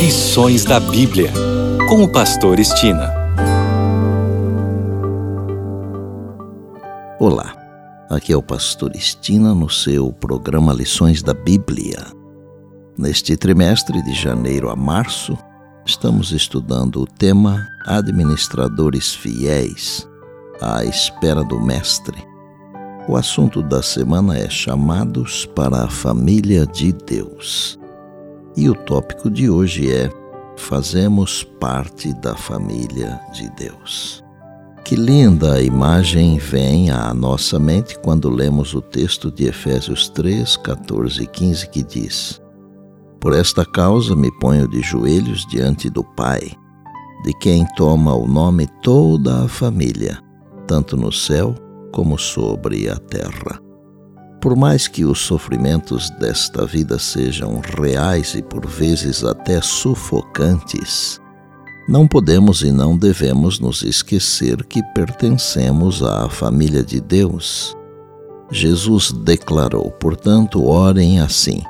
Lições da Bíblia, com o Pastor Estina. Olá, aqui é o Pastor Estina no seu programa Lições da Bíblia. Neste trimestre, de janeiro a março, estamos estudando o tema Administradores Fiéis à espera do Mestre. O assunto da semana é Chamados para a Família de Deus. E o tópico de hoje é Fazemos parte da família de Deus. Que linda imagem vem à nossa mente quando lemos o texto de Efésios 3, 14 e 15 que diz: Por esta causa me ponho de joelhos diante do Pai, de quem toma o nome toda a família, tanto no céu como sobre a terra por mais que os sofrimentos desta vida sejam reais e por vezes até sufocantes, não podemos e não devemos nos esquecer que pertencemos à família de Deus. Jesus declarou, portanto, orem assim: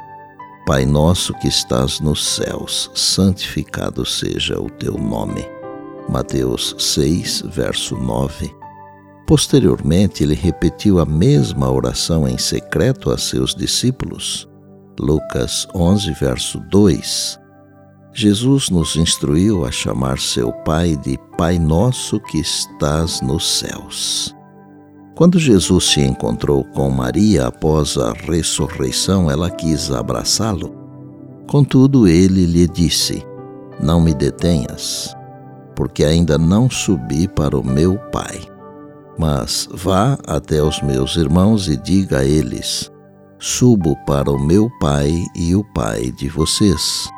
Pai nosso que estás nos céus, santificado seja o teu nome. Mateus 6, verso 9 Posteriormente, ele repetiu a mesma oração em secreto a seus discípulos. Lucas 11, verso 2. Jesus nos instruiu a chamar seu Pai de Pai Nosso que estás nos céus. Quando Jesus se encontrou com Maria após a ressurreição, ela quis abraçá-lo. Contudo, ele lhe disse: Não me detenhas, porque ainda não subi para o meu Pai. Mas vá até os meus irmãos e diga a eles: Subo para o meu Pai e o Pai de vocês,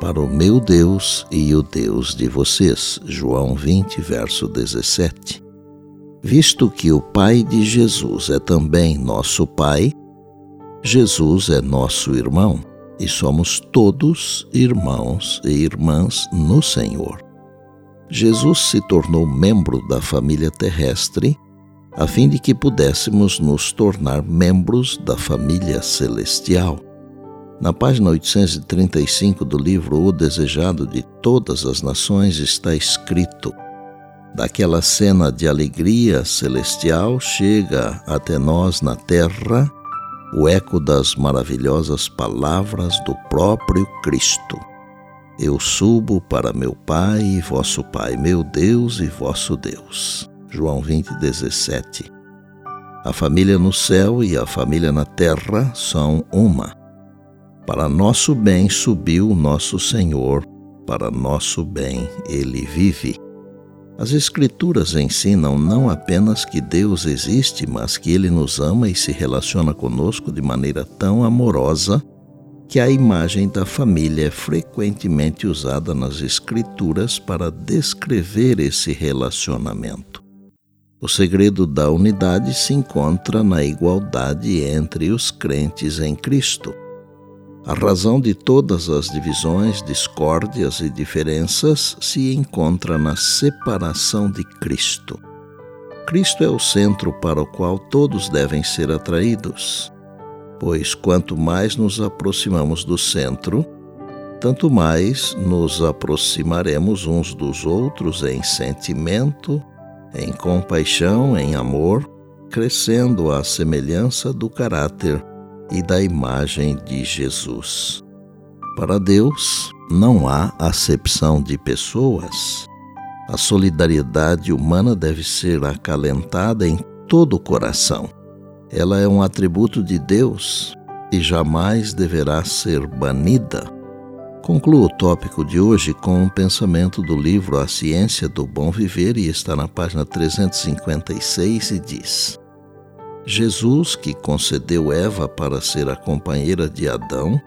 para o meu Deus e o Deus de vocês. João 20, verso 17. Visto que o Pai de Jesus é também nosso Pai, Jesus é nosso irmão e somos todos irmãos e irmãs no Senhor. Jesus se tornou membro da família terrestre a fim de que pudéssemos nos tornar membros da família celestial. Na página 835 do livro O Desejado de Todas as Nações está escrito: Daquela cena de alegria celestial chega até nós na terra o eco das maravilhosas palavras do próprio Cristo. Eu subo para meu Pai e vosso Pai, meu Deus e vosso Deus. João 20, 17. A família no céu e a família na terra são uma. Para nosso bem subiu nosso Senhor, para nosso bem ele vive. As Escrituras ensinam não apenas que Deus existe, mas que Ele nos ama e se relaciona conosco de maneira tão amorosa que a imagem da família é frequentemente usada nas Escrituras para descrever esse relacionamento. O segredo da unidade se encontra na igualdade entre os crentes em Cristo. A razão de todas as divisões, discórdias e diferenças se encontra na separação de Cristo. Cristo é o centro para o qual todos devem ser atraídos pois quanto mais nos aproximamos do centro, tanto mais nos aproximaremos uns dos outros em sentimento, em compaixão, em amor, crescendo à semelhança do caráter e da imagem de Jesus. Para Deus, não há acepção de pessoas. A solidariedade humana deve ser acalentada em todo o coração ela é um atributo de Deus e jamais deverá ser banida. Concluo o tópico de hoje com um pensamento do livro A Ciência do Bom Viver e está na página 356 e diz: Jesus, que concedeu Eva para ser a companheira de Adão,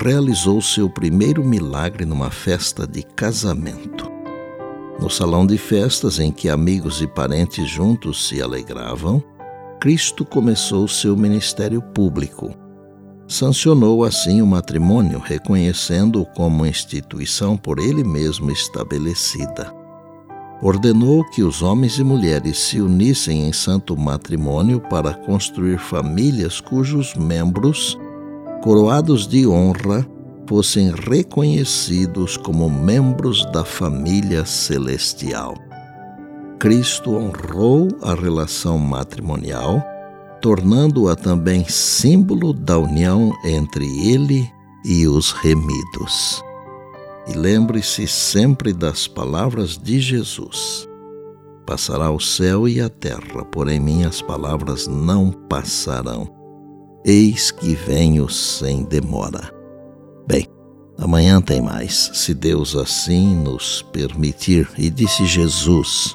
realizou seu primeiro milagre numa festa de casamento. No salão de festas em que amigos e parentes juntos se alegravam, Cristo começou seu ministério público. Sancionou assim o matrimônio, reconhecendo-o como instituição por ele mesmo estabelecida. Ordenou que os homens e mulheres se unissem em santo matrimônio para construir famílias cujos membros, coroados de honra, fossem reconhecidos como membros da família celestial. Cristo honrou a relação matrimonial, tornando-a também símbolo da união entre ele e os remidos. E lembre-se sempre das palavras de Jesus: Passará o céu e a terra, porém minhas palavras não passarão. Eis que venho sem demora. Bem, amanhã tem mais, se Deus assim nos permitir. E disse Jesus: